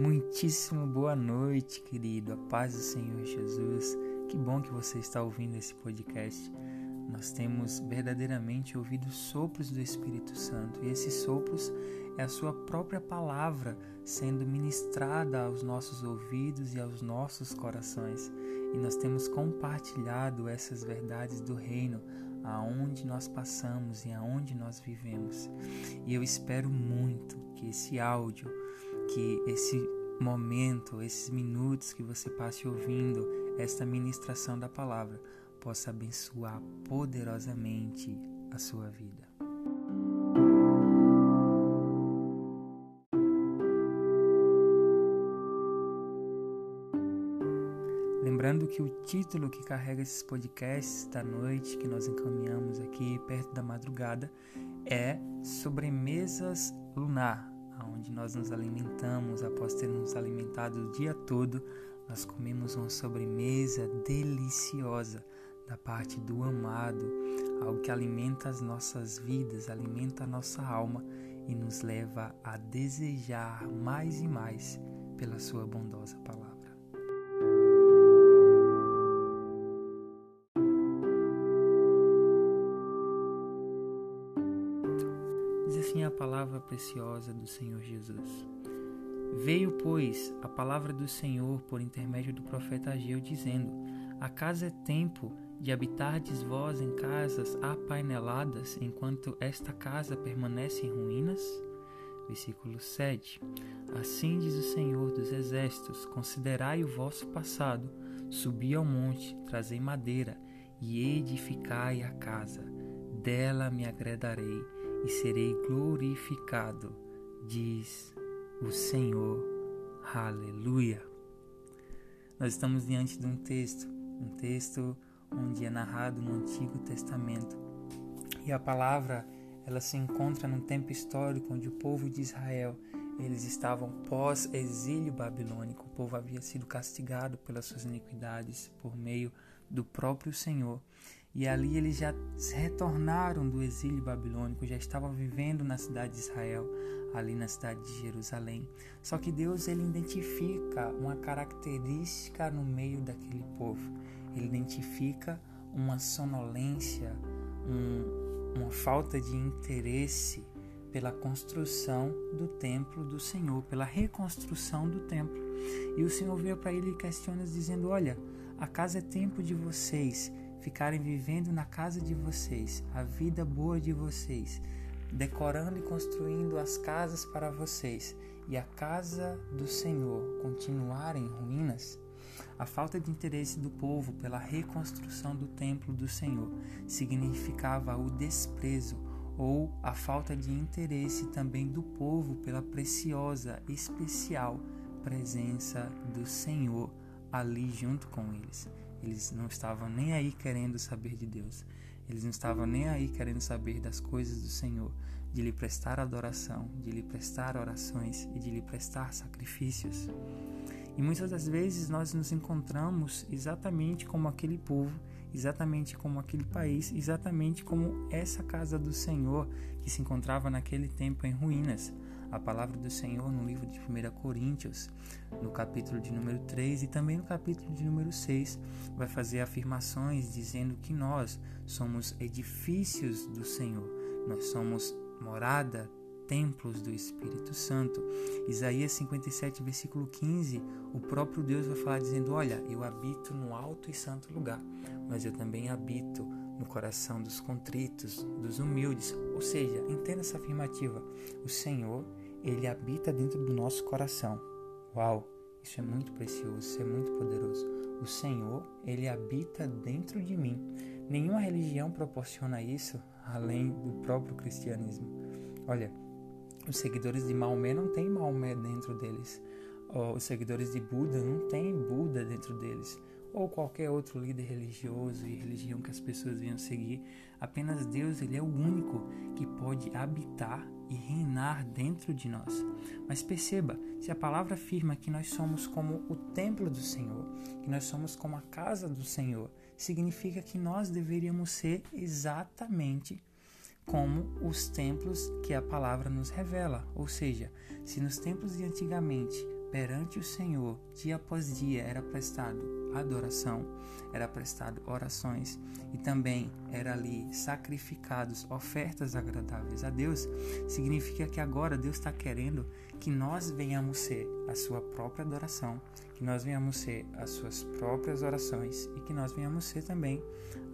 Muitíssimo boa noite, querido. A paz do Senhor Jesus. Que bom que você está ouvindo esse podcast. Nós temos verdadeiramente ouvido sopros do Espírito Santo, e esses sopros é a sua própria palavra sendo ministrada aos nossos ouvidos e aos nossos corações. E nós temos compartilhado essas verdades do reino aonde nós passamos e aonde nós vivemos. E eu espero muito que esse áudio, que esse momento, esses minutos que você passe ouvindo esta ministração da palavra possa abençoar poderosamente a sua vida. Lembrando que o título que carrega esses podcasts da noite que nós encaminhamos aqui perto da madrugada é Sobremesas Lunar, onde nós nos alimentamos após ter nos alimentado o dia todo, nós comemos uma sobremesa deliciosa da parte do amado, algo que alimenta as nossas vidas, alimenta a nossa alma e nos leva a desejar mais e mais pela sua bondosa palavra. Palavra preciosa do Senhor Jesus. Veio, pois, a palavra do Senhor por intermédio do profeta Ageu, dizendo: Acaso é tempo de habitardes vós em casas apaineladas, enquanto esta casa permanece em ruínas? Versículo 7. Assim diz o Senhor dos Exércitos: Considerai o vosso passado, subi ao monte, trazei madeira e edificai a casa. Dela me agradarei e serei glorificado, diz o Senhor. Aleluia. Nós estamos diante de um texto, um texto onde é narrado no Antigo Testamento. E a palavra, ela se encontra num tempo histórico onde o povo de Israel, eles estavam pós-exílio babilônico. O povo havia sido castigado pelas suas iniquidades por meio do próprio Senhor. E ali eles já retornaram do exílio babilônico, já estavam vivendo na cidade de Israel, ali na cidade de Jerusalém. Só que Deus ele identifica uma característica no meio daquele povo. Ele identifica uma sonolência, um, uma falta de interesse pela construção do templo do Senhor, pela reconstrução do templo. E o Senhor veio para ele e questiona dizendo: Olha, a casa é tempo de vocês ficarem vivendo na casa de vocês, a vida boa de vocês, decorando e construindo as casas para vocês, e a casa do Senhor continuar em ruínas, a falta de interesse do povo pela reconstrução do templo do Senhor significava o desprezo ou a falta de interesse também do povo pela preciosa, especial presença do Senhor ali junto com eles. Eles não estavam nem aí querendo saber de Deus. Eles não estavam nem aí querendo saber das coisas do Senhor, de lhe prestar adoração, de lhe prestar orações e de lhe prestar sacrifícios. E muitas das vezes nós nos encontramos exatamente como aquele povo, exatamente como aquele país, exatamente como essa casa do Senhor que se encontrava naquele tempo em ruínas a palavra do Senhor no livro de 1 Coríntios, no capítulo de número 3 e também no capítulo de número 6, vai fazer afirmações dizendo que nós somos edifícios do Senhor, nós somos morada, templos do Espírito Santo. Isaías 57, versículo 15, o próprio Deus vai falar dizendo: Olha, eu habito no alto e santo lugar, mas eu também habito no coração dos contritos, dos humildes. Ou seja, entenda essa afirmativa: o Senhor ele habita dentro do nosso coração. Uau, isso é muito precioso, isso é muito poderoso. O Senhor, ele habita dentro de mim. Nenhuma religião proporciona isso além do próprio cristianismo. Olha, os seguidores de Maomé não têm Maomé dentro deles. Os seguidores de Buda não têm Buda dentro deles ou qualquer outro líder religioso e religião que as pessoas venham seguir. Apenas Deus, ele é o único que pode habitar e reinar dentro de nós. Mas perceba, se a palavra afirma que nós somos como o templo do Senhor, que nós somos como a casa do Senhor, significa que nós deveríamos ser exatamente como os templos que a palavra nos revela. Ou seja, se nos templos de antigamente perante o Senhor, dia após dia, era prestado adoração, era prestado orações e também era ali sacrificados ofertas agradáveis a Deus, significa que agora Deus está querendo que nós venhamos ser a sua própria adoração, que nós venhamos ser as suas próprias orações e que nós venhamos ser também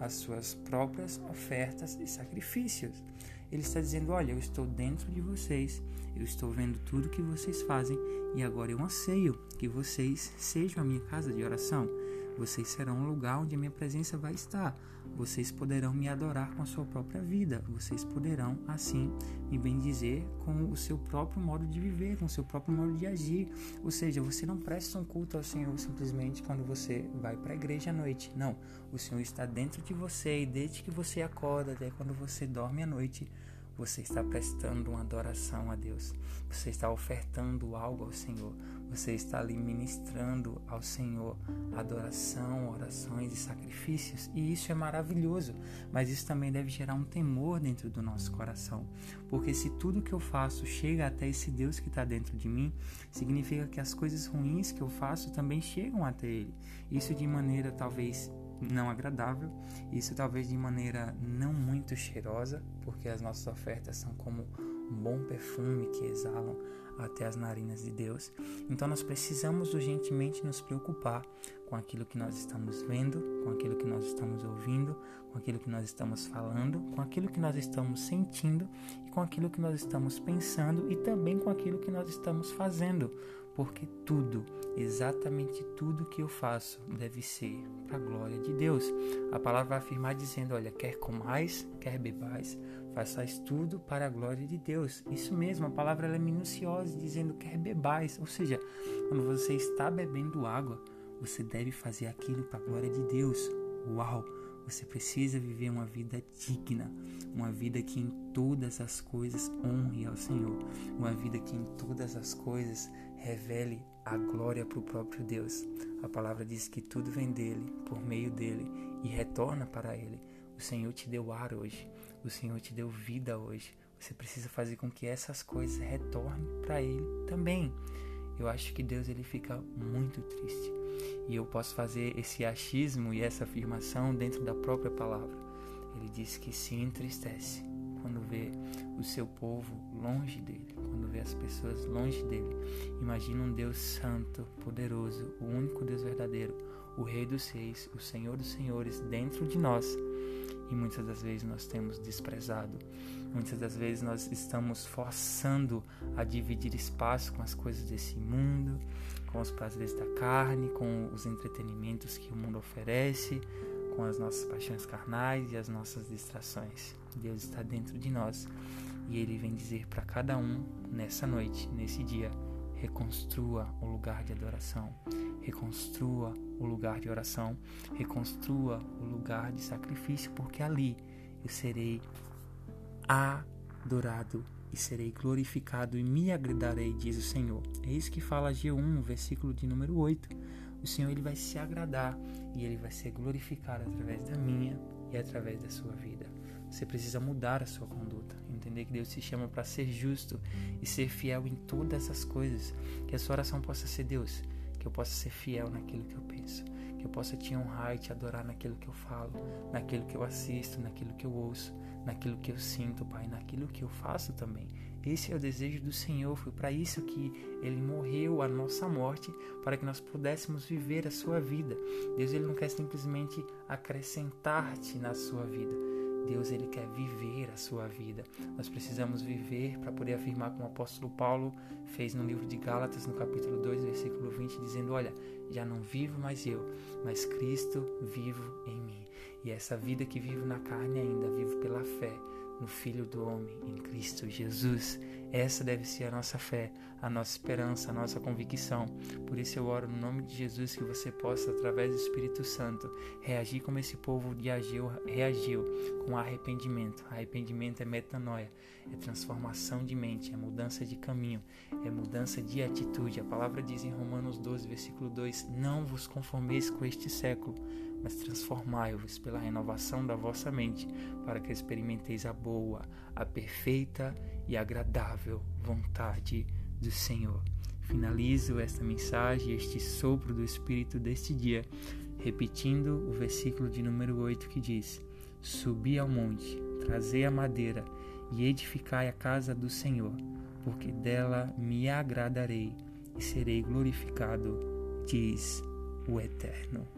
as suas próprias ofertas e sacrifícios. Ele está dizendo: Olha, eu estou dentro de vocês, eu estou vendo tudo que vocês fazem e agora eu anseio que vocês sejam a minha casa de oração. Vocês serão um lugar onde a minha presença vai estar. Vocês poderão me adorar com a sua própria vida. Vocês poderão, assim, me bendizer com o seu próprio modo de viver, com o seu próprio modo de agir. Ou seja, você não presta um culto ao Senhor simplesmente quando você vai para a igreja à noite. Não. O Senhor está dentro de você e desde que você acorda até quando você dorme à noite, você está prestando uma adoração a Deus. Você está ofertando algo ao Senhor. Você está ali ministrando ao Senhor adoração, orações e sacrifícios. E isso é maravilhoso. Mas isso também deve gerar um temor dentro do nosso coração. Porque se tudo que eu faço chega até esse Deus que está dentro de mim, significa que as coisas ruins que eu faço também chegam até Ele. Isso de maneira talvez não agradável, isso talvez de maneira não muito cheirosa, porque as nossas ofertas são como um bom perfume que exalam até as narinas de Deus. Então nós precisamos urgentemente nos preocupar com aquilo que nós estamos vendo, com aquilo que nós estamos ouvindo, com aquilo que nós estamos falando, com aquilo que nós estamos sentindo e com aquilo que nós estamos pensando e também com aquilo que nós estamos fazendo, porque tudo, exatamente tudo que eu faço deve ser para a glória de Deus. A palavra vai afirmar dizendo: olha, quer comais, quer bebais, façais tudo para a glória de Deus. Isso mesmo, a palavra é minuciosa, dizendo quer bebais, ou seja, quando você está bebendo água, você deve fazer aquilo para a glória de Deus. Uau! Você precisa viver uma vida digna, uma vida que em todas as coisas honre ao Senhor, uma vida que em todas as coisas revele a glória para o próprio Deus. A palavra diz que tudo vem dele, por meio dele e retorna para ele. O Senhor te deu ar hoje, o Senhor te deu vida hoje. Você precisa fazer com que essas coisas retornem para ele também. Eu acho que Deus ele fica muito triste e eu posso fazer esse achismo e essa afirmação dentro da própria palavra. Ele diz que se entristece quando vê o seu povo longe dele, quando vê as pessoas longe dele. Imagina um Deus santo, poderoso, o único Deus verdadeiro, o Rei dos Reis, o Senhor dos Senhores dentro de nós. E muitas das vezes nós temos desprezado, muitas das vezes nós estamos forçando a dividir espaço com as coisas desse mundo, com os prazeres da carne, com os entretenimentos que o mundo oferece, com as nossas paixões carnais e as nossas distrações. Deus está dentro de nós e Ele vem dizer para cada um nessa noite, nesse dia: reconstrua o lugar de adoração, reconstrua o lugar de oração, reconstrua o lugar de sacrifício, porque ali eu serei adorado e serei glorificado e me agradarei, diz o Senhor. É isso que fala G1, versículo de número 8. O Senhor ele vai se agradar e ele vai ser glorificado através da minha e através da sua vida. Você precisa mudar a sua conduta, entender que Deus te chama para ser justo e ser fiel em todas as coisas. Que a sua oração possa ser Deus, que eu possa ser fiel naquilo que eu penso, que eu possa te honrar e te adorar naquilo que eu falo, naquilo que eu assisto, naquilo que eu ouço, naquilo que eu sinto, Pai, naquilo que eu faço também. Esse é o desejo do Senhor, foi para isso que ele morreu a nossa morte, para que nós pudéssemos viver a sua vida. Deus ele não quer simplesmente acrescentar-te na sua vida. Deus ele quer viver a sua vida. Nós precisamos viver para poder afirmar como o apóstolo Paulo fez no livro de Gálatas, no capítulo 2, versículo 20, dizendo: "Olha, já não vivo mais eu, mas Cristo vivo em mim. E essa vida que vivo na carne ainda vivo pela fé no Filho do Homem, em Cristo Jesus. Essa deve ser a nossa fé, a nossa esperança, a nossa convicção. Por isso eu oro no nome de Jesus que você possa, através do Espírito Santo, reagir como esse povo reagiu, reagiu com arrependimento. Arrependimento é metanoia, é transformação de mente, é mudança de caminho, é mudança de atitude. A palavra diz em Romanos 12, versículo 2: Não vos conformeis com este século mas transformai-vos pela renovação da vossa mente, para que experimenteis a boa, a perfeita e agradável vontade do Senhor. Finalizo esta mensagem, este sopro do Espírito deste dia, repetindo o versículo de número 8 que diz: Subi ao monte, trazei a madeira e edificai a casa do Senhor, porque dela me agradarei e serei glorificado, diz o Eterno.